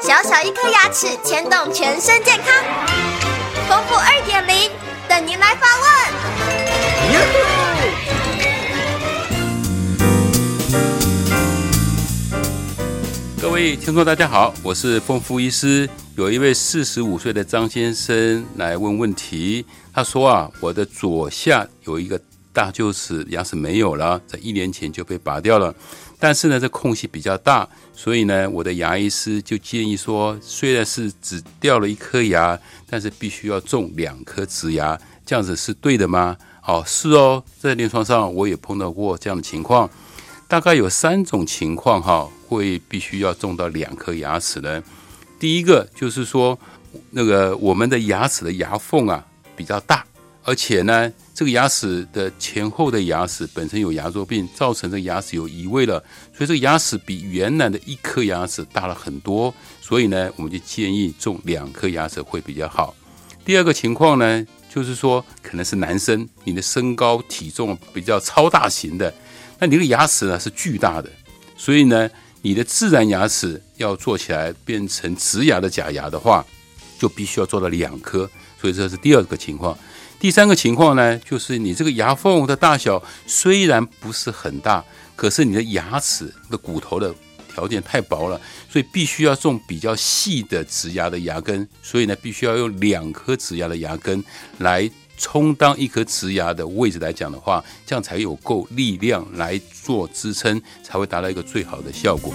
小小一颗牙齿牵动全身健康，丰富二点零等您来发问。各位听众，大家好，我是丰富医师。有一位四十五岁的张先生来问问题，他说啊，我的左下有一个大臼齿，牙齿没有了，在一年前就被拔掉了。但是呢，这空隙比较大，所以呢，我的牙医师就建议说，虽然是只掉了一颗牙，但是必须要种两颗植牙，这样子是对的吗？哦，是哦，在临床上我也碰到过这样的情况，大概有三种情况哈，会必须要种到两颗牙齿呢。第一个就是说，那个我们的牙齿的牙缝啊比较大，而且呢。这个牙齿的前后的牙齿本身有牙周病，造成这个牙齿有移位了，所以这个牙齿比原来的一颗牙齿大了很多，所以呢，我们就建议种两颗牙齿会比较好。第二个情况呢，就是说可能是男生，你的身高体重比较超大型的，那你的牙齿呢是巨大的，所以呢，你的自然牙齿要做起来变成植牙的假牙的话，就必须要做到两颗，所以这是第二个情况。第三个情况呢，就是你这个牙缝的大小虽然不是很大，可是你的牙齿的骨头的条件太薄了，所以必须要种比较细的植牙的牙根，所以呢，必须要用两颗植牙的牙根来充当一颗植牙的位置来讲的话，这样才有够力量来做支撑，才会达到一个最好的效果。